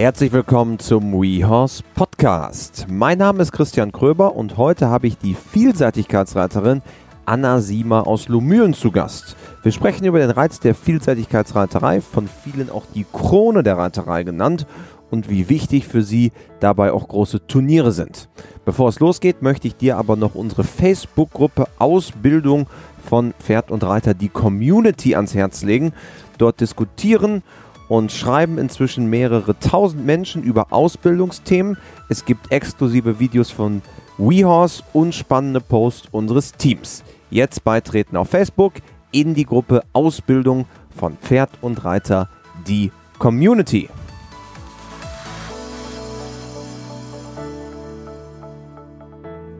Herzlich willkommen zum WeHorse Podcast. Mein Name ist Christian Kröber und heute habe ich die Vielseitigkeitsreiterin Anna Siemer aus Lomühlen zu Gast. Wir sprechen über den Reiz der Vielseitigkeitsreiterei, von vielen auch die Krone der Reiterei genannt und wie wichtig für sie dabei auch große Turniere sind. Bevor es losgeht, möchte ich dir aber noch unsere Facebook-Gruppe Ausbildung von Pferd und Reiter, die Community ans Herz legen. Dort diskutieren und schreiben inzwischen mehrere tausend Menschen über Ausbildungsthemen. Es gibt exklusive Videos von WeHorse und spannende Posts unseres Teams. Jetzt beitreten auf Facebook in die Gruppe Ausbildung von Pferd und Reiter, die Community.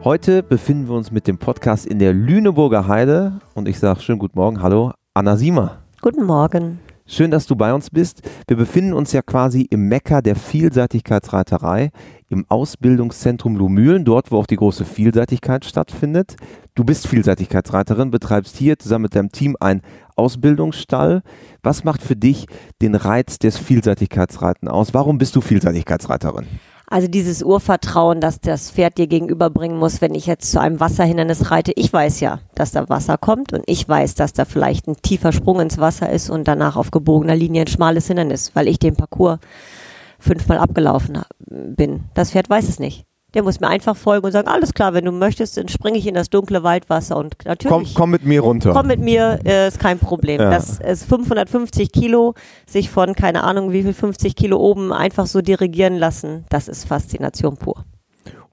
Heute befinden wir uns mit dem Podcast in der Lüneburger Heide und ich sage schönen guten Morgen. Hallo, Anna Siemer. Guten Morgen. Schön, dass du bei uns bist. Wir befinden uns ja quasi im Mekka der Vielseitigkeitsreiterei, im Ausbildungszentrum Lumülen, dort, wo auch die große Vielseitigkeit stattfindet. Du bist Vielseitigkeitsreiterin, betreibst hier zusammen mit deinem Team einen Ausbildungsstall. Was macht für dich den Reiz des Vielseitigkeitsreiten aus? Warum bist du Vielseitigkeitsreiterin? Also dieses Urvertrauen, dass das Pferd dir gegenüberbringen muss, wenn ich jetzt zu einem Wasserhindernis reite. Ich weiß ja, dass da Wasser kommt und ich weiß, dass da vielleicht ein tiefer Sprung ins Wasser ist und danach auf gebogener Linie ein schmales Hindernis, weil ich den Parcours fünfmal abgelaufen bin. Das Pferd weiß es nicht. Der muss mir einfach folgen und sagen, alles klar, wenn du möchtest, dann springe ich in das dunkle Waldwasser und natürlich. Komm, komm mit mir runter. Komm mit mir, äh, ist kein Problem. Ja. Das ist 550 Kilo, sich von, keine Ahnung, wie viel 50 Kilo oben einfach so dirigieren lassen, das ist Faszination pur.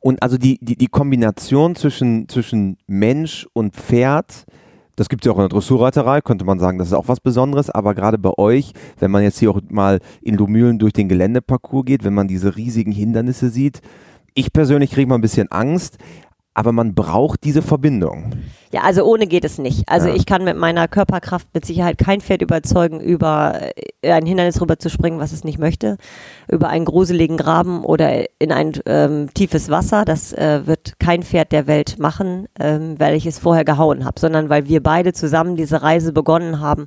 Und also die, die, die Kombination zwischen, zwischen Mensch und Pferd, das gibt es ja auch in der Dressurreiterei, könnte man sagen, das ist auch was Besonderes, aber gerade bei euch, wenn man jetzt hier auch mal in Lumülen durch den Geländeparcours geht, wenn man diese riesigen Hindernisse sieht, ich persönlich kriege mal ein bisschen Angst, aber man braucht diese Verbindung. Ja, also ohne geht es nicht. Also ja. ich kann mit meiner Körperkraft mit Sicherheit kein Pferd überzeugen, über äh, ein Hindernis rüber zu springen, was es nicht möchte, über einen gruseligen Graben oder in ein ähm, tiefes Wasser. Das äh, wird kein Pferd der Welt machen, ähm, weil ich es vorher gehauen habe, sondern weil wir beide zusammen diese Reise begonnen haben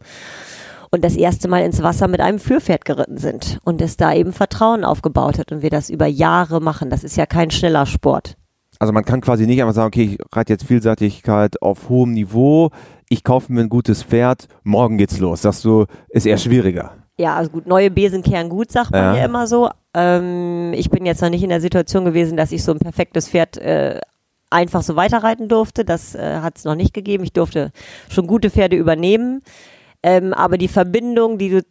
und das erste Mal ins Wasser mit einem Führpferd geritten sind und es da eben Vertrauen aufgebaut hat und wir das über Jahre machen. Das ist ja kein schneller Sport. Also man kann quasi nicht einfach sagen, okay, ich reite jetzt Vielseitigkeit auf hohem Niveau, ich kaufe mir ein gutes Pferd, morgen geht's los. Sagst du, ist eher schwieriger. Ja, also gut, neue Besen kehren gut, sagt man ja, ja immer so. Ähm, ich bin jetzt noch nicht in der Situation gewesen, dass ich so ein perfektes Pferd äh, einfach so weiterreiten durfte. Das äh, hat es noch nicht gegeben. Ich durfte schon gute Pferde übernehmen. Ähm, aber die Verbindung, die du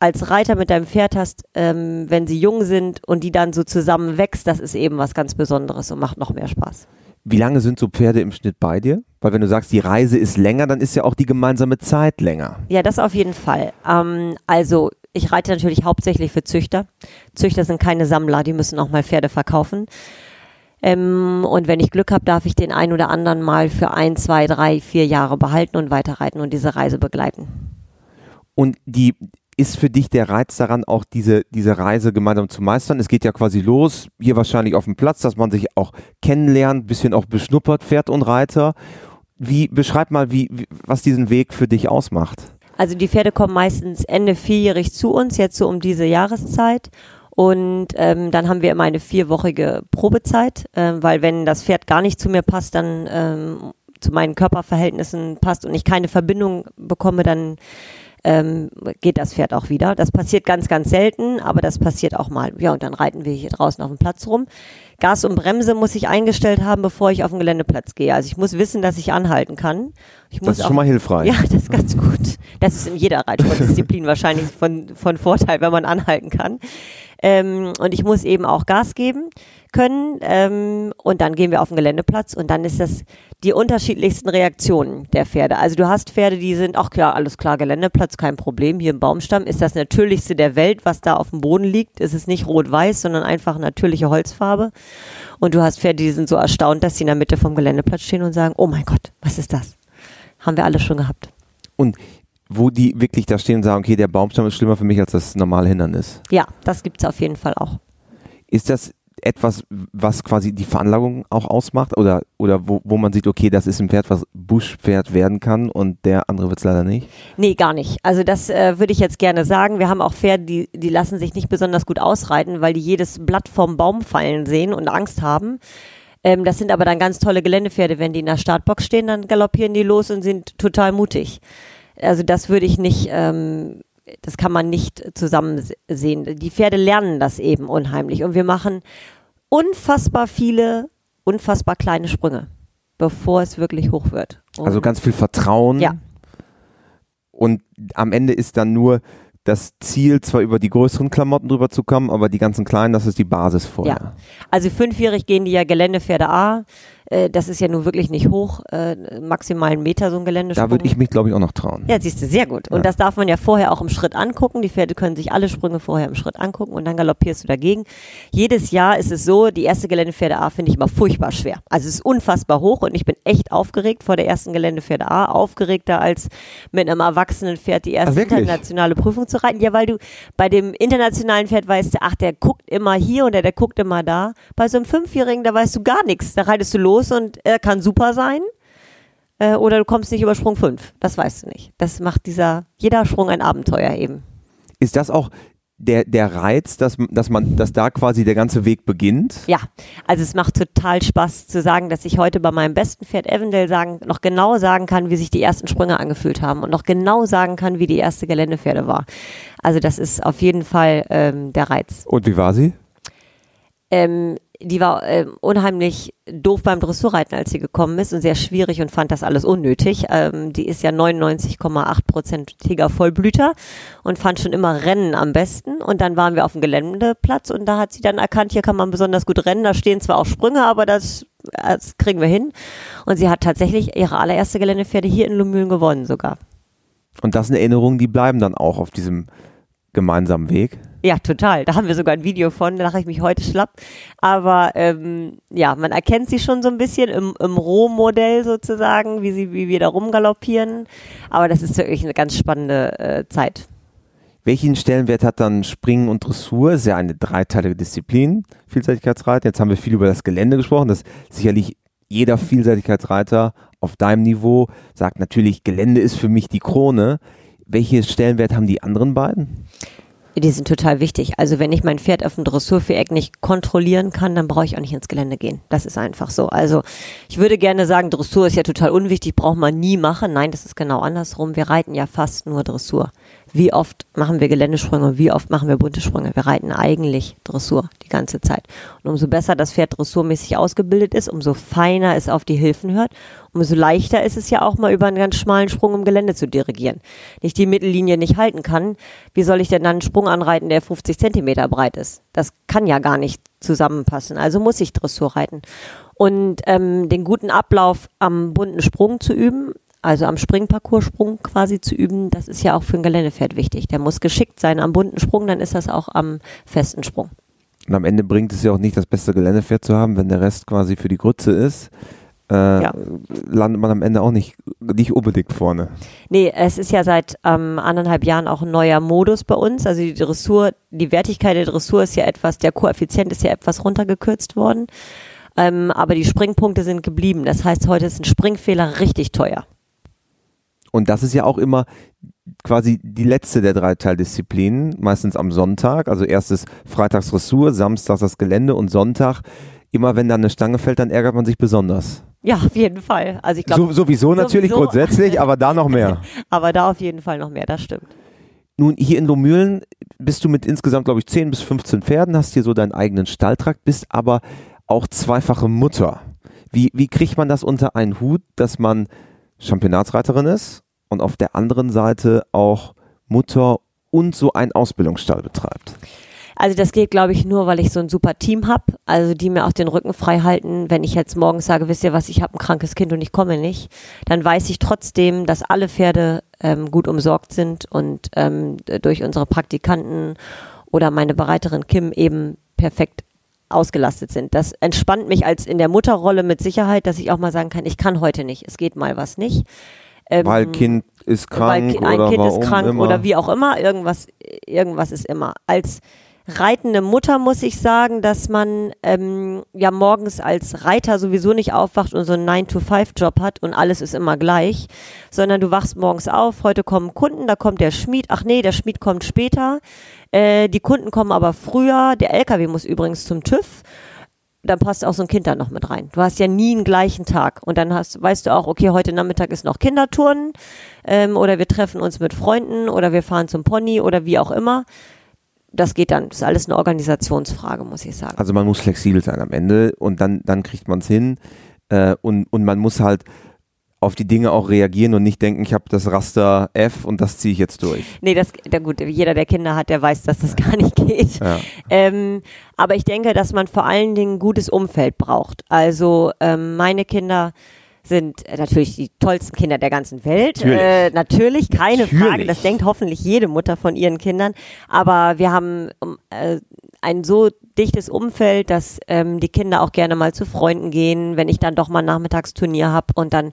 als Reiter mit deinem Pferd hast, ähm, wenn sie jung sind und die dann so zusammen wächst, das ist eben was ganz Besonderes und macht noch mehr Spaß. Wie lange sind so Pferde im Schnitt bei dir? Weil wenn du sagst, die Reise ist länger, dann ist ja auch die gemeinsame Zeit länger. Ja, das auf jeden Fall. Ähm, also ich reite natürlich hauptsächlich für Züchter. Züchter sind keine Sammler, die müssen auch mal Pferde verkaufen. Ähm, und wenn ich Glück habe, darf ich den einen oder anderen mal für ein, zwei, drei, vier Jahre behalten und weiterreiten und diese Reise begleiten. Und die ist für dich der Reiz daran, auch diese, diese Reise gemeinsam zu meistern? Es geht ja quasi los, hier wahrscheinlich auf dem Platz, dass man sich auch kennenlernt, bisschen auch beschnuppert, Pferd und Reiter. Wie, beschreib mal, wie, was diesen Weg für dich ausmacht. Also die Pferde kommen meistens Ende vierjährig zu uns, jetzt so um diese Jahreszeit. Und ähm, dann haben wir immer eine vierwöchige Probezeit, äh, weil wenn das Pferd gar nicht zu mir passt, dann ähm, zu meinen Körperverhältnissen passt und ich keine Verbindung bekomme, dann ähm, geht das Pferd auch wieder. Das passiert ganz, ganz selten, aber das passiert auch mal. Ja, und dann reiten wir hier draußen auf dem Platz rum. Gas und Bremse muss ich eingestellt haben, bevor ich auf den Geländeplatz gehe. Also ich muss wissen, dass ich anhalten kann. Ich das ist auch, schon mal hilfreich. Ja, das ist ganz gut. Das ist in jeder Reitsportdisziplin wahrscheinlich von, von Vorteil, wenn man anhalten kann. Ähm, und ich muss eben auch Gas geben können. Ähm, und dann gehen wir auf den Geländeplatz und dann ist das die unterschiedlichsten Reaktionen der Pferde. Also du hast Pferde, die sind, ach klar, alles klar, Geländeplatz, kein Problem. Hier im Baumstamm ist das Natürlichste der Welt, was da auf dem Boden liegt. Es ist nicht rot-weiß, sondern einfach natürliche Holzfarbe. Und du hast Pferde, die sind so erstaunt, dass sie in der Mitte vom Geländeplatz stehen und sagen, oh mein Gott, was ist das? Haben wir alle schon gehabt. Und wo die wirklich da stehen und sagen, okay, der Baumstamm ist schlimmer für mich als das normale Hindernis. Ja, das gibt es auf jeden Fall auch. Ist das etwas, was quasi die Veranlagung auch ausmacht oder, oder wo, wo man sieht, okay, das ist ein Pferd, was Buschpferd werden kann und der andere wird es leider nicht? Nee, gar nicht. Also das äh, würde ich jetzt gerne sagen. Wir haben auch Pferde, die, die lassen sich nicht besonders gut ausreiten, weil die jedes Blatt vom Baum fallen sehen und Angst haben. Ähm, das sind aber dann ganz tolle Geländepferde. Wenn die in der Startbox stehen, dann galoppieren die los und sind total mutig. Also das würde ich nicht, ähm, das kann man nicht zusammen sehen. Die Pferde lernen das eben unheimlich und wir machen unfassbar viele, unfassbar kleine Sprünge, bevor es wirklich hoch wird. Und also ganz viel Vertrauen. Ja. Und am Ende ist dann nur das Ziel, zwar über die größeren Klamotten drüber zu kommen, aber die ganzen kleinen, das ist die Basis vorher. Ja. Also fünfjährig gehen die ja Geländepferde A, äh, das ist ja nun wirklich nicht hoch, äh, maximal einen Meter so ein Geländesprung. Da würde ich mich, glaube ich, auch noch trauen. Ja, siehst du, sehr gut. Und ja. das darf man ja vorher auch im Schritt angucken. Die Pferde können sich alle Sprünge vorher im Schritt angucken und dann galoppierst du dagegen. Jedes Jahr ist es so, die erste Geländepferde A finde ich immer furchtbar schwer. Also es ist unfassbar hoch und ich bin echt aufgeregt vor der ersten Geländepferde A, aufgeregter als mit einem erwachsenen Pferd die erste ach, internationale Prüfung zu reiten. Ja, weil du bei dem internationalen Pferd weißt, ach, der guckt immer hier und der, der guckt immer da. Bei so einem Fünfjährigen, da weißt du gar nichts. Da reitest du los und er kann super sein. Äh, oder du kommst nicht über Sprung 5. Das weißt du nicht. Das macht dieser, jeder Sprung ein Abenteuer eben. Ist das auch der, der Reiz, dass, dass man, dass da quasi der ganze Weg beginnt? Ja, also es macht total Spaß zu sagen, dass ich heute bei meinem besten Pferd Evandale sagen, noch genau sagen kann, wie sich die ersten Sprünge angefühlt haben und noch genau sagen kann, wie die erste Geländepferde war. Also das ist auf jeden Fall ähm, der Reiz. Und wie war sie? Ähm, die war äh, unheimlich doof beim Dressurreiten, als sie gekommen ist und sehr schwierig und fand das alles unnötig. Ähm, die ist ja 99,8%iger Vollblüter und fand schon immer Rennen am besten. Und dann waren wir auf dem Geländeplatz und da hat sie dann erkannt, hier kann man besonders gut rennen. Da stehen zwar auch Sprünge, aber das, das kriegen wir hin. Und sie hat tatsächlich ihre allererste Geländepferde hier in Lumülen gewonnen sogar. Und das sind Erinnerungen, die bleiben dann auch auf diesem gemeinsamen Weg? Ja, total. Da haben wir sogar ein Video von, da lache ich mich heute schlapp. Aber ähm, ja, man erkennt sie schon so ein bisschen im, im Rohmodell sozusagen, wie, sie, wie wir da rumgaloppieren. Aber das ist wirklich eine ganz spannende äh, Zeit. Welchen Stellenwert hat dann Springen und Dressur? Das ist ja eine dreiteilige Disziplin, Vielseitigkeitsreiten. Jetzt haben wir viel über das Gelände gesprochen, das sicherlich jeder Vielseitigkeitsreiter auf deinem Niveau sagt natürlich, Gelände ist für mich die Krone. Welchen Stellenwert haben die anderen beiden? Die sind total wichtig. Also wenn ich mein Pferd auf dem Dressurviereck nicht kontrollieren kann, dann brauche ich auch nicht ins Gelände gehen. Das ist einfach so. Also ich würde gerne sagen, Dressur ist ja total unwichtig, braucht man nie machen. Nein, das ist genau andersrum. Wir reiten ja fast nur Dressur wie oft machen wir Geländesprünge, wie oft machen wir bunte Sprünge. Wir reiten eigentlich Dressur die ganze Zeit. Und umso besser das Pferd dressurmäßig ausgebildet ist, umso feiner es auf die Hilfen hört, umso leichter ist es ja auch mal über einen ganz schmalen Sprung im Gelände zu dirigieren. Nicht die Mittellinie nicht halten kann, wie soll ich denn dann einen Sprung anreiten, der 50 Zentimeter breit ist? Das kann ja gar nicht zusammenpassen. Also muss ich Dressur reiten. Und ähm, den guten Ablauf am bunten Sprung zu üben, also am Springparcours-Sprung quasi zu üben, das ist ja auch für ein Geländepferd wichtig. Der muss geschickt sein am bunten Sprung, dann ist das auch am festen Sprung. Und am Ende bringt es ja auch nicht, das beste Geländepferd zu haben, wenn der Rest quasi für die Grütze ist. Äh, ja. landet man am Ende auch nicht, nicht unbedingt vorne. Nee, es ist ja seit ähm, anderthalb Jahren auch ein neuer Modus bei uns. Also die Dressur, die Wertigkeit der Dressur ist ja etwas, der Koeffizient ist ja etwas runtergekürzt worden. Ähm, aber die Springpunkte sind geblieben. Das heißt, heute ist ein Springfehler richtig teuer. Und das ist ja auch immer quasi die letzte der drei Teildisziplinen, meistens am Sonntag. Also erstes Freitags Dressur, Samstags das Gelände und Sonntag. Immer wenn dann eine Stange fällt, dann ärgert man sich besonders. Ja, auf jeden Fall. Also ich glaub, so, sowieso natürlich sowieso. grundsätzlich, aber da noch mehr. aber da auf jeden Fall noch mehr, das stimmt. Nun, hier in Lomühlen bist du mit insgesamt, glaube ich, 10 bis 15 Pferden, hast hier so deinen eigenen Stalltrakt, bist aber auch zweifache Mutter. Wie, wie kriegt man das unter einen Hut, dass man Championatsreiterin ist und auf der anderen Seite auch Mutter und so einen Ausbildungsstall betreibt. Also das geht, glaube ich, nur, weil ich so ein super Team habe, also die mir auch den Rücken frei halten. Wenn ich jetzt morgens sage, wisst ihr was, ich habe ein krankes Kind und ich komme nicht, dann weiß ich trotzdem, dass alle Pferde ähm, gut umsorgt sind und ähm, durch unsere Praktikanten oder meine Bereiterin Kim eben perfekt ausgelastet sind. Das entspannt mich als in der Mutterrolle mit Sicherheit, dass ich auch mal sagen kann, ich kann heute nicht, es geht mal was nicht. Ähm, weil Kind ist krank weil ein oder Kind ist krank immer. oder wie auch immer, irgendwas, irgendwas ist immer. Als reitende Mutter muss ich sagen, dass man ähm, ja morgens als Reiter sowieso nicht aufwacht und so einen 9-to-5-Job hat und alles ist immer gleich, sondern du wachst morgens auf, heute kommen Kunden, da kommt der Schmied, ach nee, der Schmied kommt später, äh, die Kunden kommen aber früher, der LKW muss übrigens zum TÜV dann passt auch so ein Kind da noch mit rein. Du hast ja nie einen gleichen Tag. Und dann hast, weißt du auch, okay, heute Nachmittag ist noch Kinderturnen ähm, oder wir treffen uns mit Freunden oder wir fahren zum Pony oder wie auch immer. Das geht dann, das ist alles eine Organisationsfrage, muss ich sagen. Also man muss flexibel sein am Ende und dann, dann kriegt man es hin. Äh, und, und man muss halt auf die Dinge auch reagieren und nicht denken, ich habe das Raster F und das ziehe ich jetzt durch. Nee, das, da gut, jeder, der Kinder hat, der weiß, dass das gar nicht geht. Ja. Ähm, aber ich denke, dass man vor allen Dingen ein gutes Umfeld braucht. Also ähm, meine Kinder sind natürlich die tollsten Kinder der ganzen Welt. Natürlich, äh, natürlich keine natürlich. Frage. Das denkt hoffentlich jede Mutter von ihren Kindern. Aber wir haben äh, ein so dichtes Umfeld, dass ähm, die Kinder auch gerne mal zu Freunden gehen, wenn ich dann doch mal ein Nachmittagsturnier habe und dann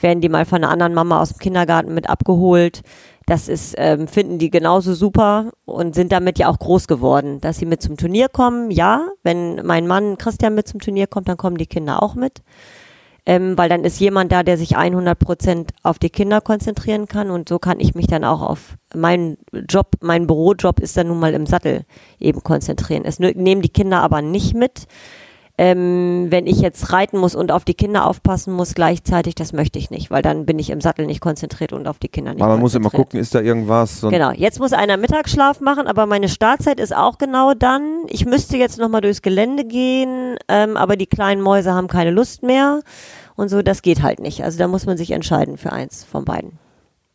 werden die mal von einer anderen Mama aus dem Kindergarten mit abgeholt. Das ist, ähm, finden die genauso super und sind damit ja auch groß geworden, dass sie mit zum Turnier kommen. Ja, wenn mein Mann Christian mit zum Turnier kommt, dann kommen die Kinder auch mit ähm, weil dann ist jemand da, der sich 100 Prozent auf die Kinder konzentrieren kann und so kann ich mich dann auch auf meinen Job, mein Bürojob ist dann nun mal im Sattel eben konzentrieren. Es nehmen die Kinder aber nicht mit. Ähm, wenn ich jetzt reiten muss und auf die Kinder aufpassen muss gleichzeitig, das möchte ich nicht, weil dann bin ich im Sattel nicht konzentriert und auf die Kinder nicht. Aber man muss immer gucken, ist da irgendwas? Genau, jetzt muss einer Mittagsschlaf machen, aber meine Startzeit ist auch genau dann. Ich müsste jetzt nochmal durchs Gelände gehen, ähm, aber die kleinen Mäuse haben keine Lust mehr und so, das geht halt nicht. Also da muss man sich entscheiden für eins von beiden.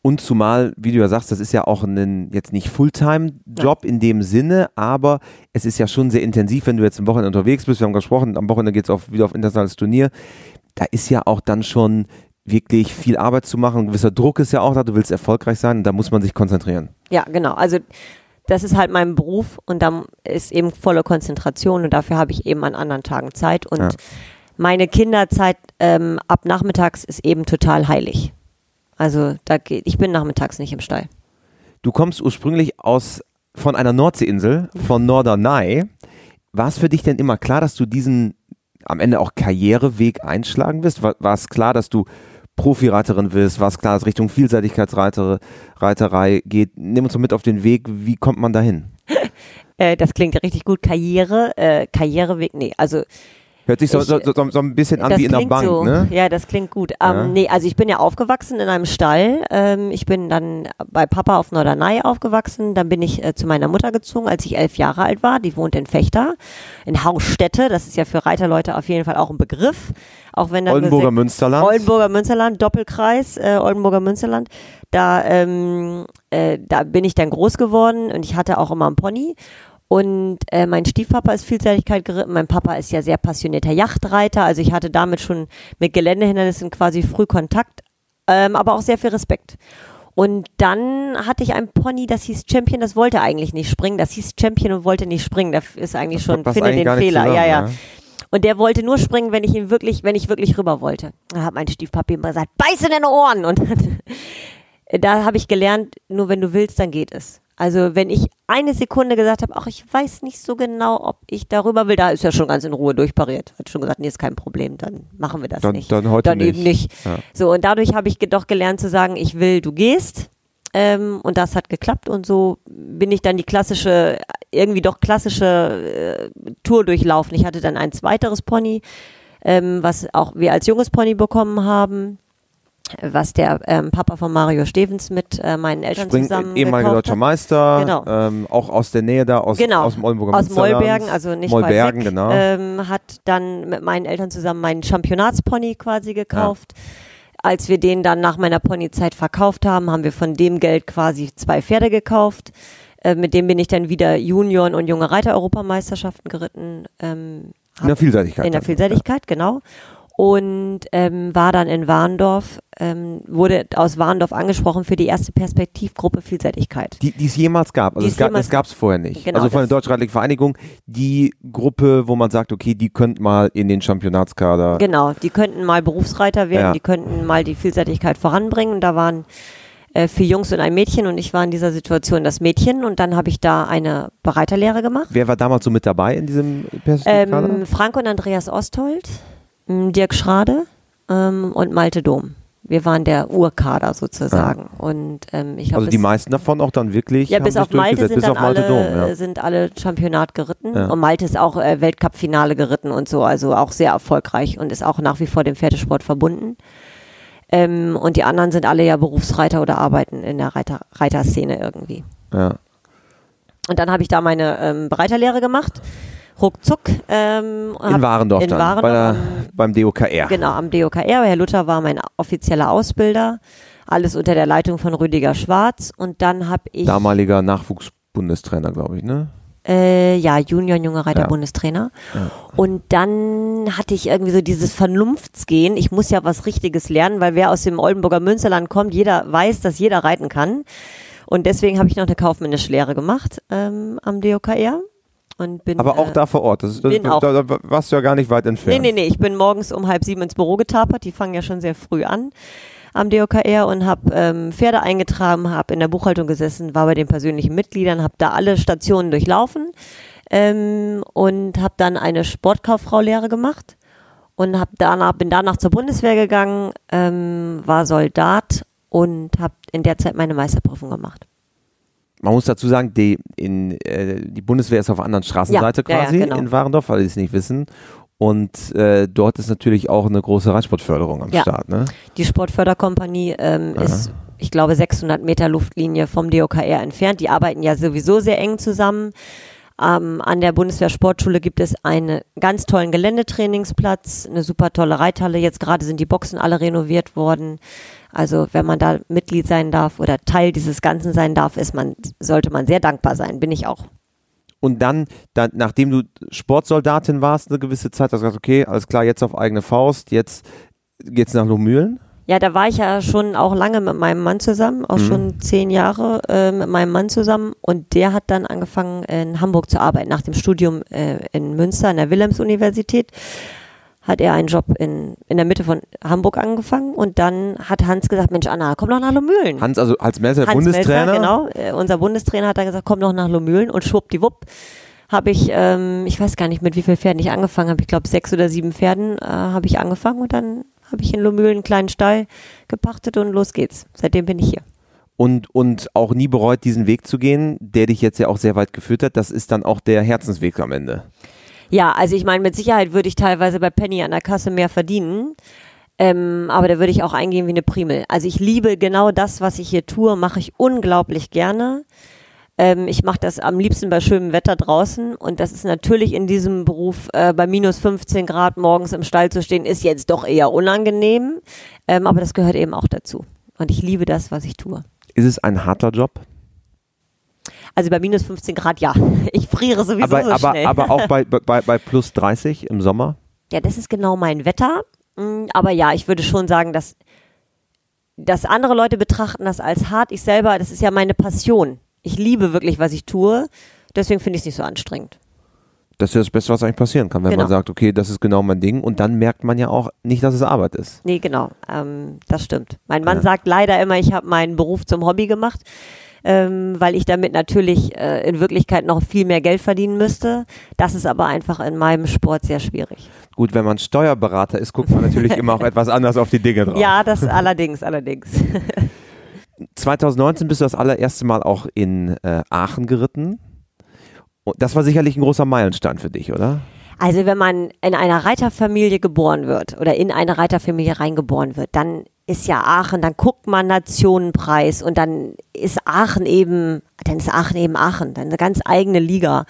Und zumal, wie du ja sagst, das ist ja auch ein jetzt nicht Fulltime-Job in dem Sinne, aber es ist ja schon sehr intensiv, wenn du jetzt am Wochenende unterwegs bist. Wir haben gesprochen, am Wochenende geht es wieder auf internationales Turnier. Da ist ja auch dann schon wirklich viel Arbeit zu machen. Ein gewisser Druck ist ja auch da, du willst erfolgreich sein und da muss man sich konzentrieren. Ja, genau. Also das ist halt mein Beruf und da ist eben volle Konzentration und dafür habe ich eben an anderen Tagen Zeit. Und ja. meine Kinderzeit ähm, ab nachmittags ist eben total heilig. Also da geht, ich bin nachmittags nicht im Stall. Du kommst ursprünglich aus von einer Nordseeinsel, von Norderney. War es für dich denn immer klar, dass du diesen am Ende auch Karriereweg einschlagen wirst? War, war es klar, dass du Profireiterin wirst? War es klar, dass Richtung Vielseitigkeitsreiterei geht? Nimm uns doch mit auf den Weg. Wie kommt man dahin? äh, das klingt richtig gut. Karriere, äh, Karriereweg, nee, also Hört sich so, ich, so, so, so, ein bisschen an wie in der Bank, so. ne? Ja, das klingt gut. Ähm, ja. Nee, also ich bin ja aufgewachsen in einem Stall. Ähm, ich bin dann bei Papa auf Norderney aufgewachsen. Dann bin ich äh, zu meiner Mutter gezogen, als ich elf Jahre alt war. Die wohnt in Fechter, in Hausstätte. Das ist ja für Reiterleute auf jeden Fall auch ein Begriff. Auch wenn dann Oldenburger Münsterland. Oldenburger Münsterland, Doppelkreis, äh, Oldenburger Münsterland. Da, ähm, äh, da bin ich dann groß geworden und ich hatte auch immer einen Pony. Und äh, mein Stiefpapa ist Vielseitigkeit geritten. Mein Papa ist ja sehr passionierter Yachtreiter. Also ich hatte damit schon mit Geländehindernissen quasi früh Kontakt, ähm, aber auch sehr viel Respekt. Und dann hatte ich ein Pony, das hieß Champion, das wollte eigentlich nicht springen. Das hieß Champion und wollte nicht springen. Das ist eigentlich das schon, finde den Fehler. Zusammen, ja, ja. ja. Und der wollte nur springen, wenn ich ihn wirklich, wenn ich wirklich rüber wollte. Da hat mein Stiefpapi immer gesagt, beiß in deine Ohren. Und da habe ich gelernt, nur wenn du willst, dann geht es. Also wenn ich eine Sekunde gesagt habe, ach, ich weiß nicht so genau, ob ich darüber will, da ist er schon ganz in Ruhe durchpariert. Hat schon gesagt, nee, ist kein Problem, dann machen wir das dann, nicht. Dann heute dann nicht. eben nicht. Ja. So, und dadurch habe ich doch gelernt zu sagen, ich will, du gehst. Ähm, und das hat geklappt und so bin ich dann die klassische, irgendwie doch klassische äh, Tour durchlaufen. Ich hatte dann ein zweiteres Pony, ähm, was auch wir als junges Pony bekommen haben was der ähm, Papa von Mario Stevens mit äh, meinen Eltern Spring, zusammen ehemaliger deutscher Meister, genau. ähm, auch aus der Nähe da, aus, genau. aus dem Oldenburger Aus Mollbergen, also nicht Mollbergen, genau. ähm, hat dann mit meinen Eltern zusammen meinen Championatspony quasi gekauft. Ja. Als wir den dann nach meiner Ponyzeit verkauft haben, haben wir von dem Geld quasi zwei Pferde gekauft. Äh, mit dem bin ich dann wieder Junioren und junge Reiter-Europameisterschaften geritten. Ähm, in der Vielseitigkeit. In der Vielseitigkeit, ja. genau und ähm, war dann in Warndorf, ähm, wurde aus Warndorf angesprochen für die erste Perspektivgruppe Vielseitigkeit. Die, die es jemals gab. Also es, gab, es gab es vorher nicht. Genau, also von der Deutschreitlichen Vereinigung, die Gruppe, wo man sagt, okay, die könnten mal in den Championatskader. Genau, die könnten mal Berufsreiter werden, ja. die könnten mal die Vielseitigkeit voranbringen. Und da waren äh, vier Jungs und ein Mädchen und ich war in dieser Situation das Mädchen und dann habe ich da eine Bereiterlehre gemacht. Wer war damals so mit dabei in diesem Perspektivkader? Ähm, Frank und Andreas Osthold, Dirk Schrade ähm, und Malte Dom. Wir waren der Urkader sozusagen. Und ähm, ich also die meisten davon auch dann wirklich ja, bis auf Malte sind bis auf Malte alle, Dom, ja. sind alle Championat geritten. Ja. Und Malte ist auch äh, Weltcup-Finale geritten und so, also auch sehr erfolgreich und ist auch nach wie vor dem Pferdesport verbunden. Ähm, und die anderen sind alle ja Berufsreiter oder arbeiten in der Reiter Reiterszene irgendwie. ja. Und dann habe ich da meine ähm, Bereiterlehre gemacht. Ruckzuck. Ähm, In Warendorf in dann, Warendorf bei der, beim DOKR. Genau, am DOKR. Herr Luther war mein offizieller Ausbilder. Alles unter der Leitung von Rüdiger Schwarz. Und dann habe ich, Damaliger Nachwuchsbundestrainer, glaube ich, ne? äh, ja, Junior und Junge Reiter Ja. Bundestrainer. Und dann hatte ich irgendwie so dieses Vernunftsgehen. Ich muss ja was Richtiges lernen, weil wer aus dem Oldenburger Münsterland kommt, jeder weiß, dass jeder reiten kann. Und deswegen habe ich noch eine kaufmännische Lehre gemacht ähm, am DOKR. Und bin, Aber auch äh, da vor Ort. Das ist, bin da, auch- da warst du ja gar nicht weit Nee, entfernt. nee, nee, ich bin morgens um halb sieben ins Büro getapert. Die fangen ja schon sehr früh an am DOKR und habe ähm, Pferde eingetragen, habe in der Buchhaltung gesessen, war bei den persönlichen Mitgliedern, habe da alle Stationen durchlaufen ähm, und habe dann eine Sportkauffrau-Lehre gemacht und hab danach, bin danach zur Bundeswehr gegangen, ähm, war Soldat und habe in der Zeit meine Meisterprüfung gemacht. Man muss dazu sagen, die, in, äh, die Bundeswehr ist auf der anderen Straßenseite Ja, ja, ja, quasi genau. in Warendorf, weil die es nicht wissen. Und äh, dort ist natürlich auch eine große Reitsportförderung am Ja. Start. Ne? Die Sportförderkompanie ähm, ist, ich glaube, 600 Meter Luftlinie vom DOKR entfernt. Die arbeiten ja sowieso sehr eng zusammen. Ähm, an der Bundeswehr Sportschule gibt es einen ganz tollen Geländetrainingsplatz, eine super tolle Reithalle. Jetzt gerade sind die Boxen alle renoviert worden. Also wenn man da Mitglied sein darf oder Teil dieses Ganzen sein darf, ist man, sollte man sehr dankbar sein. Bin ich auch. Und dann, dann, nachdem du Sportsoldatin warst, eine gewisse Zeit, hast du gesagt, okay, alles klar, jetzt auf eigene Faust, jetzt geht's nach Lohmühlen. Ja, da war ich ja schon auch lange mit meinem Mann zusammen, auch schon zehn Jahre äh, mit meinem Mann zusammen. Und der hat dann angefangen in Hamburg zu arbeiten. Nach dem Studium äh, in Münster an der Wilhelms-Universität hat er einen Job in, in der Mitte von Hamburg angefangen. Und dann hat Hans gesagt, Mensch Anna, komm doch nach Lomühlen. Hans, also als Messer, Hans Bundestrainer. Melzer, genau. Äh, unser Bundestrainer hat dann gesagt, komm doch nach Lomühlen und schwuppdiwupp habe ich, ähm, ich weiß gar nicht mit wie vielen Pferden ich angefangen habe, ich glaube sechs oder sieben Pferden äh, habe ich angefangen und dann habe ich in Lomühlen einen kleinen Stall gepachtet und los geht's. Seitdem bin ich hier. und, und auch nie bereut, diesen Weg zu gehen, der dich jetzt ja auch sehr weit geführt hat. Das ist dann auch der Herzensweg am Ende. Ja, also ich meine, mit Sicherheit würde ich teilweise bei Penny an der Kasse mehr verdienen. Ähm, aber da würde ich auch eingehen wie eine Primel. Also ich liebe genau das, was ich hier tue, mache ich unglaublich gerne. Ähm, ich mache das am liebsten bei schönem Wetter draußen und das ist natürlich in diesem Beruf äh, bei minus 15 Grad morgens im Stall zu stehen, ist jetzt doch eher unangenehm. Ähm, aber das gehört eben auch dazu. Und ich liebe das, was ich tue. Ist es ein harter Job? Also bei minus 15 Grad ja. Ich friere sowieso Aber, so aber, schnell. aber auch bei, bei, bei plus 30 im Sommer? Ja, das ist genau mein Wetter. Mm, Aber ja, ich würde schon sagen, dass, dass andere Leute betrachten das als hart. Ich selber, das ist ja meine Passion. Ich liebe wirklich, was ich tue. Deswegen finde ich es nicht so anstrengend. Das ist ja das Beste, was eigentlich passieren kann, wenn Genau. man sagt, okay, das ist genau mein Ding. Und dann merkt man ja auch nicht, dass es Arbeit ist. Nee, genau. Ähm, das stimmt. Mein Mann Ja. sagt leider immer, ich habe meinen Beruf zum Hobby gemacht, ähm, weil ich damit natürlich äh, in Wirklichkeit noch viel mehr Geld verdienen müsste. Das ist aber einfach in meinem Sport sehr schwierig. Gut, wenn man Steuerberater ist, guckt man natürlich immer auch etwas anders auf die Dinge drauf. Ja, das allerdings, allerdings. 2019 bist du das allererste Mal auch in äh, Aachen geritten. Und das war sicherlich ein großer Meilenstein für dich, oder? Also wenn man in einer Reiterfamilie geboren wird oder in eine Reiterfamilie reingeboren wird, dann ist ja Aachen, dann guckt man Nationenpreis und dann ist Aachen eben, dann ist Aachen eben Aachen, dann eine ganz eigene Liga.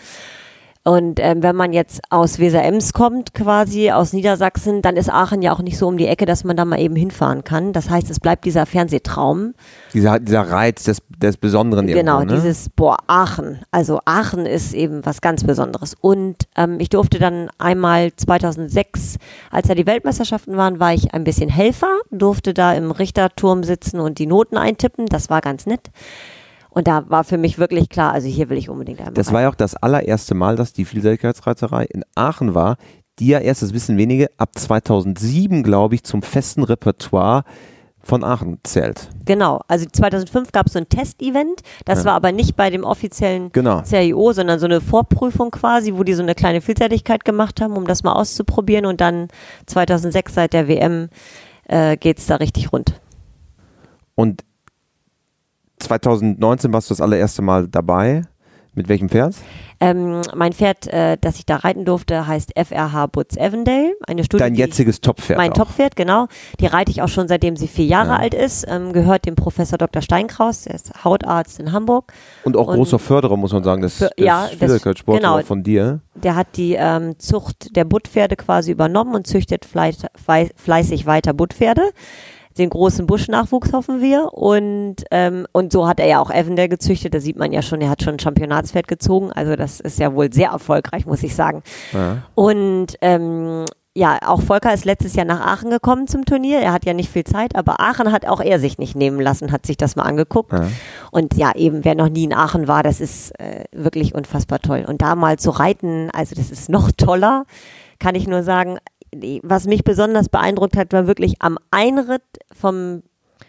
Und ähm, wenn man jetzt aus Weser-Ems kommt, quasi aus Niedersachsen, dann ist Aachen ja auch nicht so um die Ecke, dass man da mal eben hinfahren kann. Das heißt, es bleibt dieser Fernsehtraum. Dieser, dieser Reiz des, des Besonderen Genau, irgendwo, ne? dieses, boah, Aachen. Also Aachen ist eben was ganz Besonderes. Und ähm, ich durfte dann einmal 2006, als da die Weltmeisterschaften waren, war ich ein bisschen Helfer, durfte da im Richterturm sitzen und die Noten eintippen. Das war ganz nett. Und da war für mich wirklich klar, also hier will ich unbedingt einmal Das rein. war ja auch das allererste Mal, dass die Vielseitigkeitsreiterei in Aachen war, die ja erst, das wissen wenige, ab 2007, glaube ich, zum festen Repertoire von Aachen zählt. Genau, also 2005 gab es so ein Testevent, das Ja. war aber nicht bei dem offiziellen Genau. CIO, sondern so eine Vorprüfung quasi, wo die so eine kleine Vielseitigkeit gemacht haben, um das mal auszuprobieren und dann 2006 seit der WM äh, geht es da richtig rund. Und 2019 warst du das allererste Mal dabei. Mit welchem Pferd? Ähm, mein Pferd, äh, das ich da reiten durfte, heißt FRH Butz Evendale. Eine Studie, Dein jetziges Top-Pferd. Mein. Toppferd, genau. Die reite ich auch schon seitdem sie vier Jahre Ja. alt ist. Ähm, gehört dem Professor Dr. Steinkraus, der ist Hautarzt in Hamburg. Und auch Und- großer Förderer, muss man sagen, des, Für- des ja, das- Vielseitigkeitssports genau. von dir. Der hat die ähm, Zucht der Buttpferde quasi übernommen und züchtet fleiß, fleiß- fleißig weiter Buttpferde. Den großen Buschnachwuchs hoffen wir. Und, ähm, und so hat er ja auch Evendale gezüchtet. Da sieht man ja schon, er hat schon ein Championatspferd gezogen. Also das ist ja wohl sehr erfolgreich, muss ich sagen. Ja. Und ähm, ja, auch Volker ist letztes Jahr nach Aachen gekommen zum Turnier. Er hat ja nicht viel Zeit, aber Aachen hat auch er sich nicht nehmen lassen, hat sich das mal angeguckt. Ja. Und ja, eben, wer noch nie in Aachen war, das ist äh, wirklich unfassbar toll. Und da mal zu reiten, also das ist noch toller, kann ich nur sagen. Was mich besonders beeindruckt hat, war wirklich am Einritt vom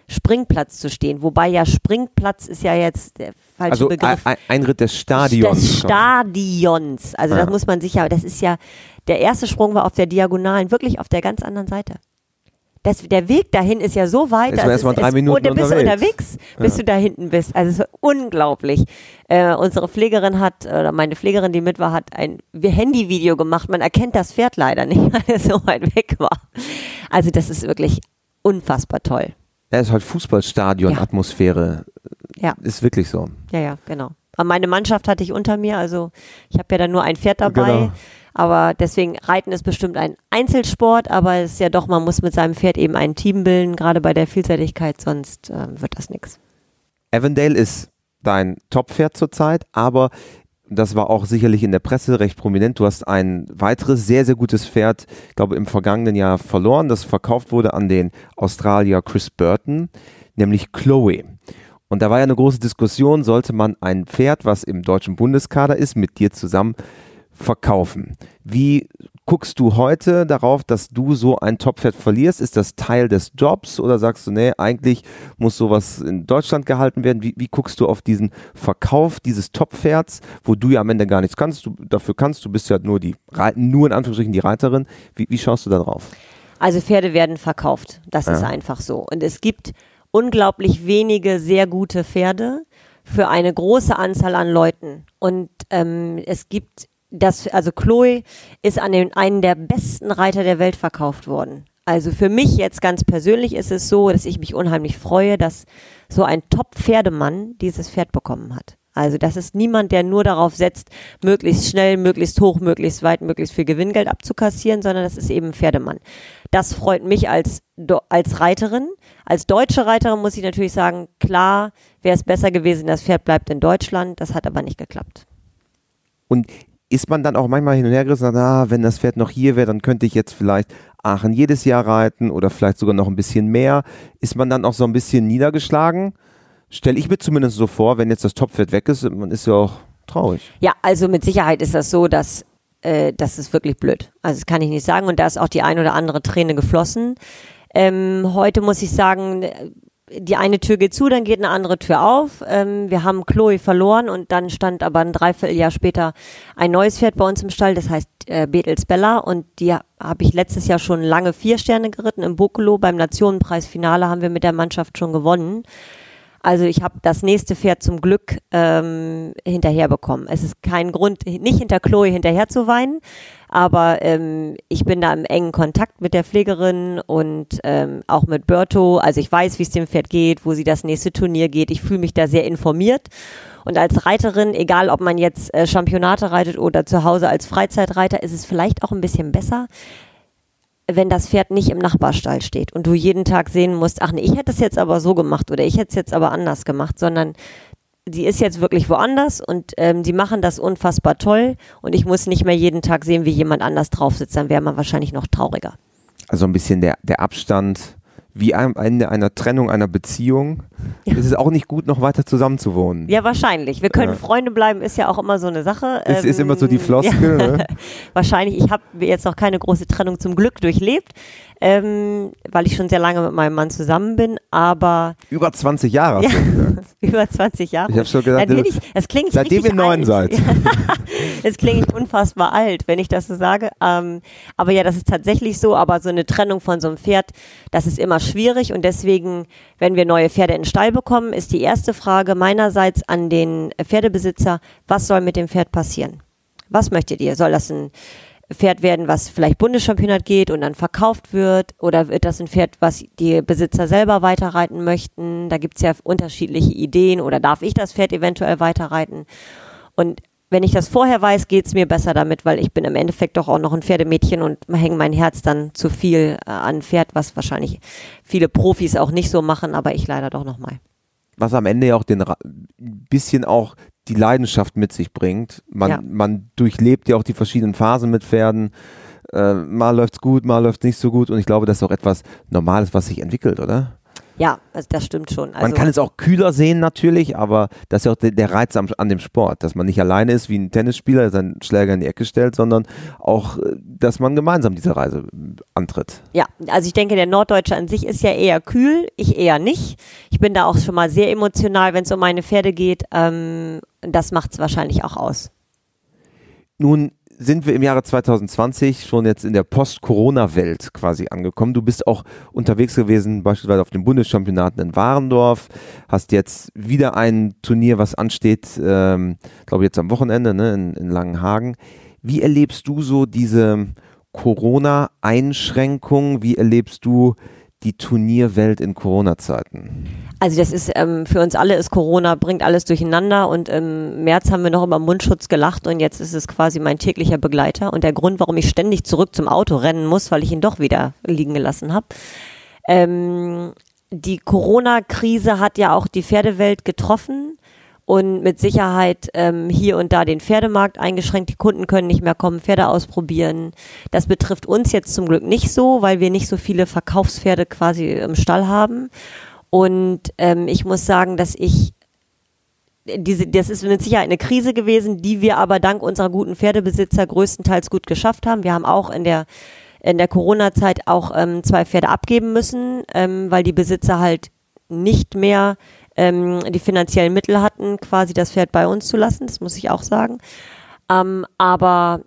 Springplatz zu stehen. Wobei ja Springplatz ist ja jetzt der falsche Also Begriff ein, Einritt des Stadions. des Stadions. Also Ja. das muss man sicher, das ist ja, der erste Sprung war auf der Diagonalen, wirklich auf der ganz anderen Seite. Das, der Weg dahin ist ja so weit, Ist erst mal drei Minuten und dann bist du unterwegs. unterwegs, bis du da hinten bist. Also es ist unglaublich. Äh, unsere Pflegerin hat, oder meine Pflegerin, die mit war, hat ein Handyvideo gemacht. Man erkennt das Pferd leider nicht, weil es so weit weg war. Also das ist wirklich unfassbar toll. Ja, ist halt Fußballstadion-Atmosphäre. Ja. Ist wirklich so. Ja, ja, genau. Aber meine Mannschaft hatte ich unter mir, also ich habe ja dann nur ein Pferd dabei. Genau. Aber deswegen Reiten ist bestimmt ein Einzelsport, aber es ist ja doch, man muss mit seinem Pferd eben ein Team bilden, gerade bei der Vielseitigkeit, sonst ähm, wird das nichts. Avondale ist dein Top-Pferd zurzeit, aber das war auch sicherlich in der Presse recht prominent. Du hast ein weiteres sehr, sehr gutes Pferd, ich glaube im vergangenen Jahr verloren, das verkauft wurde an den Australier Chris Burton, nämlich Chloe. Und da war ja eine große Diskussion, sollte man ein Pferd, was im deutschen Bundeskader ist, mit dir zusammen verkaufen. Wie guckst du heute darauf, dass du so ein Toppferd verlierst? Ist das Teil des Jobs oder sagst du, nee, eigentlich muss sowas in Deutschland gehalten werden? Wie, wie guckst du auf diesen Verkauf dieses Toppferds, wo du ja am Ende gar nichts kannst, du, dafür kannst, du bist ja nur die, nur in Anführungsstrichen die Reiterin. Wie, wie schaust du da drauf? Also Pferde werden verkauft. Das ist Ja. einfach so. Und es gibt unglaublich wenige sehr gute Pferde für eine große Anzahl an Leuten. Und ähm, es gibt das, also Chloe ist an den, einen der besten Reiter der Welt verkauft worden. Also für mich jetzt ganz persönlich ist es so, dass ich mich unheimlich freue, dass so ein Top-Pferdemann dieses Pferd bekommen hat. Also das ist niemand, der nur darauf setzt, möglichst schnell, möglichst hoch, möglichst weit, möglichst viel Gewinngeld abzukassieren, sondern das ist eben ein Pferdemann. Das freut mich als, als Reiterin. Als deutsche Reiterin muss ich natürlich sagen, klar wäre es besser gewesen, das Pferd bleibt in Deutschland. Das hat aber nicht geklappt. Und ist man dann auch manchmal hin und her gerissen, ah, wenn das Pferd noch hier wäre, dann könnte ich jetzt vielleicht Aachen jedes Jahr reiten oder vielleicht sogar noch ein bisschen mehr. Ist man dann auch so ein bisschen niedergeschlagen? Stelle ich mir zumindest so vor, wenn jetzt das Toppferd weg ist, man ist ja auch traurig. Ja, also mit Sicherheit ist das so, dass äh, das ist wirklich blöd. Also das kann ich nicht sagen und da ist auch die ein oder andere Träne geflossen. Ähm, heute muss ich sagen, die eine Tür geht zu, dann geht eine andere Tür auf. Ähm, wir haben Chloe verloren und dann stand aber ein Dreivierteljahr später ein neues Pferd bei uns im Stall, das heißt äh, Betels Bella und die habe ich letztes Jahr schon lange vier Sterne geritten im Bokolo. Beim Nationenpreisfinale haben wir mit der Mannschaft schon gewonnen. Also ich habe das nächste Pferd zum Glück ähm, hinterher bekommen. Es ist kein Grund, nicht hinter Chloe hinterher zu weinen, aber ähm, ich bin da im engen Kontakt mit der Pflegerin und ähm, auch mit Berto. Also ich weiß, wie es dem Pferd geht, wo sie das nächste Turnier geht. Ich fühle mich da sehr informiert. Und als Reiterin, egal ob man jetzt äh, Championate reitet oder zu Hause als Freizeitreiter, ist es vielleicht auch ein bisschen besser, wenn das Pferd nicht im Nachbarstall steht und du jeden Tag sehen musst, ach nee, ich hätte es jetzt aber so gemacht oder ich hätte es jetzt aber anders gemacht, sondern sie ist jetzt wirklich woanders und ähm, die machen das unfassbar toll und ich muss nicht mehr jeden Tag sehen, wie jemand anders drauf sitzt, dann wäre man wahrscheinlich noch trauriger. Also ein bisschen der, der Abstand wie am Ende einer Trennung einer Beziehung. Ja. Es ist auch nicht gut, noch weiter zusammen zu wohnen. Ja, wahrscheinlich. Wir können ja. Freunde bleiben, ist ja auch immer so eine Sache. Es ähm, ist immer so die ähm, Floskel. Ja. Ne? wahrscheinlich. Ich habe jetzt noch keine große Trennung zum Glück durchlebt, ähm, weil ich schon sehr lange mit meinem Mann zusammen bin, aber... Über 20 Jahre hast du Über 20 Jahre. Ich habe schon gesagt, ich, das klingt seitdem ihr neun seid. Es klingt unfassbar alt, wenn ich das so sage. Ähm, aber ja, das ist tatsächlich so. Aber so eine Trennung von so einem Pferd, das ist immer schwierig. Und deswegen, wenn wir neue Pferde in den Stall bekommen, ist die erste Frage meinerseits an den Pferdebesitzer, was soll mit dem Pferd passieren? Was möchtet ihr? Soll das ein Pferd werden, was vielleicht Bundeschampionat geht und dann verkauft wird? Oder wird das ein Pferd, was die Besitzer selber weiterreiten möchten? Da gibt es ja unterschiedliche Ideen. Oder darf ich das Pferd eventuell weiterreiten? Und wenn ich das vorher weiß, geht es mir besser damit, weil ich bin im Endeffekt doch auch noch ein Pferdemädchen und hänge mein Herz dann zu viel äh, an Pferd, was wahrscheinlich viele Profis auch nicht so machen, aber ich leider doch nochmal. Was am Ende ja auch den bisschen auch die Leidenschaft mit sich bringt. Man, ja. man durchlebt ja auch die verschiedenen Phasen mit Pferden. Äh, mal läuft's gut, mal läuft's nicht so gut und ich glaube, das ist auch etwas Normales, was sich entwickelt, oder? Ja, also das stimmt schon. Also man kann es auch kühler sehen natürlich, aber das ist ja auch der, Reiz am, an dem Sport, dass man nicht alleine ist wie ein Tennisspieler, der seinen Schläger in die Ecke stellt, sondern auch, äh, dass man gemeinsam diese Reise antritt. Ja, also ich denke, der Norddeutsche an sich ist ja eher kühl, ich eher nicht. Ich bin da auch schon mal sehr emotional, wenn es um meine Pferde geht. Ähm, das macht es wahrscheinlich auch aus. Nun sind wir im Jahre 2020 schon jetzt in der Post-Corona-Welt quasi angekommen. Du bist auch unterwegs gewesen, beispielsweise auf den Bundeschampionaten in Warendorf, hast jetzt wieder ein Turnier, was ansteht, ähm, glaube jetzt am Wochenende ne, in, in Langenhagen. Wie erlebst du so diese Corona-Einschränkungen? Wie erlebst du die Turnierwelt in Corona-Zeiten? Also das ist ähm, für uns alle ist Corona bringt alles durcheinander und im März haben wir noch über Mundschutz gelacht und jetzt ist es quasi mein täglicher Begleiter und der Grund, warum ich ständig zurück zum Auto rennen muss, weil ich ihn doch wieder liegen gelassen habe. Ähm, die Corona-Krise hat ja auch die Pferdewelt getroffen und mit Sicherheit ähm, hier und da den Pferdemarkt eingeschränkt. Die Kunden können nicht mehr kommen, Pferde ausprobieren. Das betrifft uns jetzt zum Glück nicht so, weil wir nicht so viele Verkaufspferde quasi im Stall haben. Und ähm, ich muss sagen, dass ich diese, das ist mit Sicherheit eine Krise gewesen, die wir aber dank unserer guten Pferdebesitzer größtenteils gut geschafft haben. Wir haben auch in der in der Corona-Zeit auch ähm, zwei Pferde abgeben müssen, ähm, weil die Besitzer halt nicht mehr ähm, die finanziellen Mittel hatten, quasi das Pferd bei uns zu lassen, das muss ich auch sagen. Ähm, aber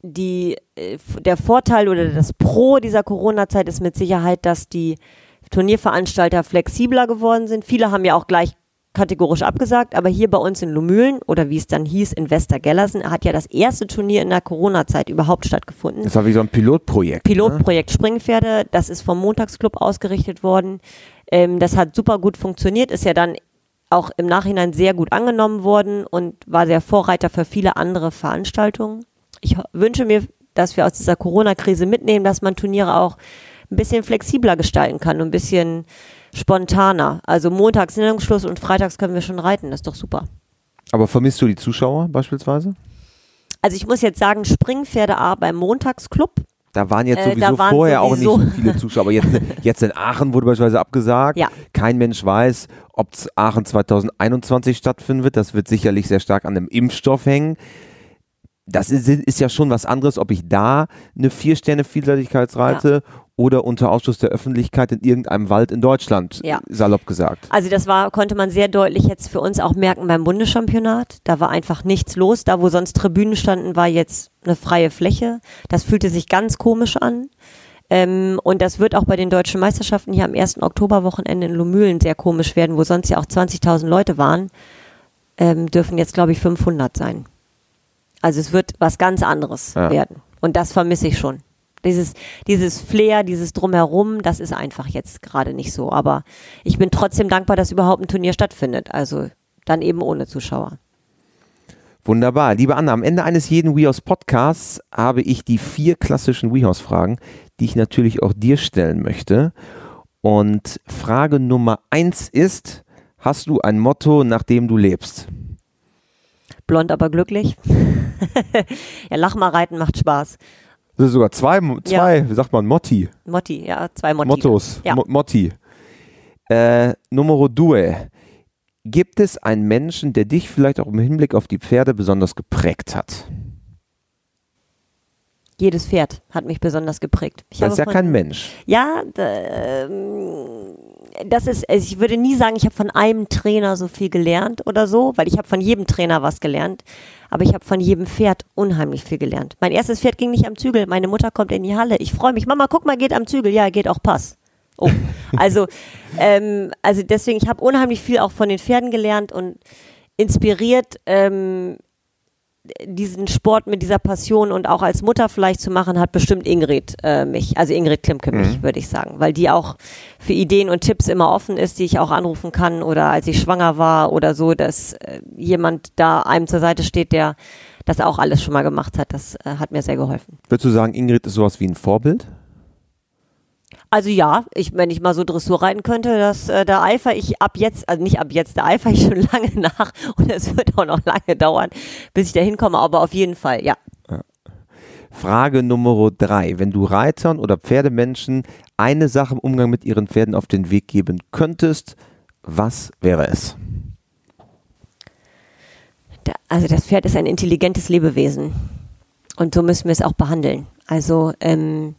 die, äh, der Vorteil oder das Pro dieser Corona-Zeit ist mit Sicherheit, dass die Turnierveranstalter flexibler geworden sind. Viele haben ja auch gleich kategorisch abgesagt, aber hier bei uns in Lumülen oder wie es dann hieß, in Westergellersen, hat ja das erste Turnier in der Corona-Zeit überhaupt stattgefunden. Das war wie so ein Pilotprojekt. Pilotprojekt ne? Springpferde, das ist vom Montagsclub ausgerichtet worden. Ähm, das hat super gut funktioniert, ist ja dann auch im Nachhinein sehr gut angenommen worden und war der Vorreiter für viele andere Veranstaltungen. Ich wünsche mir, dass wir aus dieser Corona-Krise mitnehmen, dass man Turniere auch ein bisschen flexibler gestalten kann und ein bisschen spontaner. Also montags Sendungsschluss und freitags können wir schon reiten, das ist doch super. Aber vermisst du die Zuschauer beispielsweise? Also ich muss jetzt sagen, Springpferde A beim Montagsclub da waren jetzt äh, sowieso äh, vorher sowieso. auch nicht so viele Zuschauer. Aber jetzt, jetzt in Aachen wurde beispielsweise abgesagt. Ja. Kein Mensch weiß, ob Aachen 2021 stattfinden wird. Das wird sicherlich sehr stark an dem Impfstoff hängen. Das ist, ist ja schon was anderes, ob ich da eine Vier-Sterne-Vielseitigkeitsreite ja oder unter Ausschluss der Öffentlichkeit in irgendeinem Wald in Deutschland, ja. salopp gesagt. Also das war, konnte man sehr deutlich jetzt für uns auch merken beim Bundeschampionat. Da war einfach nichts los. Da, wo sonst Tribünen standen, war jetzt eine freie Fläche. Das fühlte sich ganz komisch an. Ähm, und das wird auch bei den deutschen Meisterschaften hier am 1. Oktoberwochenende in Lomühlen sehr komisch werden, wo sonst ja auch 20.000 Leute waren, ähm, dürfen jetzt, glaube ich, 500 sein. Also es wird was ganz anderes ja. werden. Und das vermisse ich schon. Dieses, dieses Flair, dieses Drumherum, das ist einfach jetzt gerade nicht so. Aber ich bin trotzdem dankbar, dass überhaupt ein Turnier stattfindet. Also dann eben ohne Zuschauer. Wunderbar. Liebe Anna, am Ende eines jeden WeHouse Podcasts habe ich die vier klassischen WeHouse Fragen, die ich natürlich auch dir stellen möchte. Und Frage Nummer eins ist, hast du ein Motto, nach dem du lebst? Blond, aber glücklich. ja, Lach mal reiten macht Spaß. Das sind sogar zwei, zwei wie sagt man, Motti. Motti, ja, zwei Motti. Mottos, Ja. Mo Motti. Äh, Numero due. Gibt es einen Menschen, der dich vielleicht auch im Hinblick auf die Pferde besonders geprägt hat? Jedes Pferd hat mich besonders geprägt. Ich Das ist ja kein Mensch. Ja, ähm, das ist, also ich würde nie sagen, ich habe von einem Trainer so viel gelernt oder so, weil ich habe von jedem Trainer was gelernt, aber ich habe von jedem Pferd unheimlich viel gelernt. Mein erstes Pferd ging nicht am Zügel, meine Mutter kommt in die Halle, ich freue mich, Mama, guck mal, geht am Zügel, ja, geht auch Pass. Oh, also, ähm, also deswegen, ich habe unheimlich viel auch von den Pferden gelernt und inspiriert, ähm, diesen Sport mit dieser Passion und auch als Mutter vielleicht zu machen, hat bestimmt Ingrid äh, mich, also Ingrid Klimke mich, würde ich sagen, weil die auch für Ideen und Tipps immer offen ist, die ich auch anrufen kann oder als ich schwanger war oder so, dass äh, jemand da einem zur Seite steht, der das auch alles schon mal gemacht hat. Das äh, hat mir sehr geholfen. Würdest du sagen, Ingrid ist sowas wie ein Vorbild? Also ja, ich, wenn ich mal so Dressur reiten könnte, das, äh, da eifer ich ab jetzt, also nicht ab jetzt, da eifer ich schon lange nach und es wird auch noch lange dauern, bis ich da hinkomme, aber auf jeden Fall, ja. Frage Nummer drei. Wenn du Reitern oder Pferdemenschen eine Sache im Umgang mit ihren Pferden auf den Weg geben könntest, was wäre es? Da, also das Pferd ist ein intelligentes Lebewesen und so müssen wir es auch behandeln. Also ähm,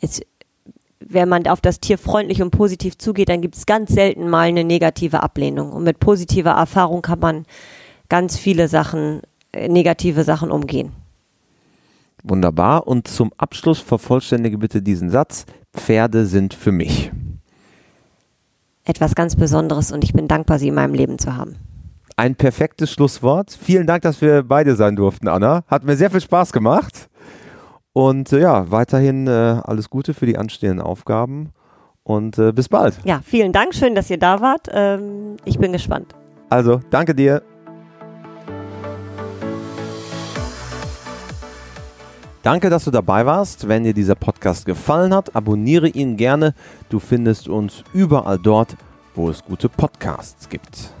jetzt, wenn man auf das Tier freundlich und positiv zugeht, dann gibt es ganz selten mal eine negative Ablehnung. Und mit positiver Erfahrung kann man ganz viele Sachen, äh, negative Sachen umgehen. Wunderbar. Und zum Abschluss vervollständige bitte diesen Satz. Pferde sind für mich. Etwas ganz Besonderes und ich bin dankbar, sie in meinem Leben zu haben. Ein perfektes Schlusswort. Vielen Dank, dass wir beide sein durften, Anna. Hat mir sehr viel Spaß gemacht. Und äh, ja, weiterhin äh, alles Gute für die anstehenden Aufgaben und äh, bis bald. Ja, vielen Dank, schön, dass ihr da wart. Ähm, ich bin gespannt. Also, danke dir. Danke, dass du dabei warst. Wenn dir dieser Podcast gefallen hat, abonniere ihn gerne. Du findest uns überall dort, wo es gute Podcasts gibt.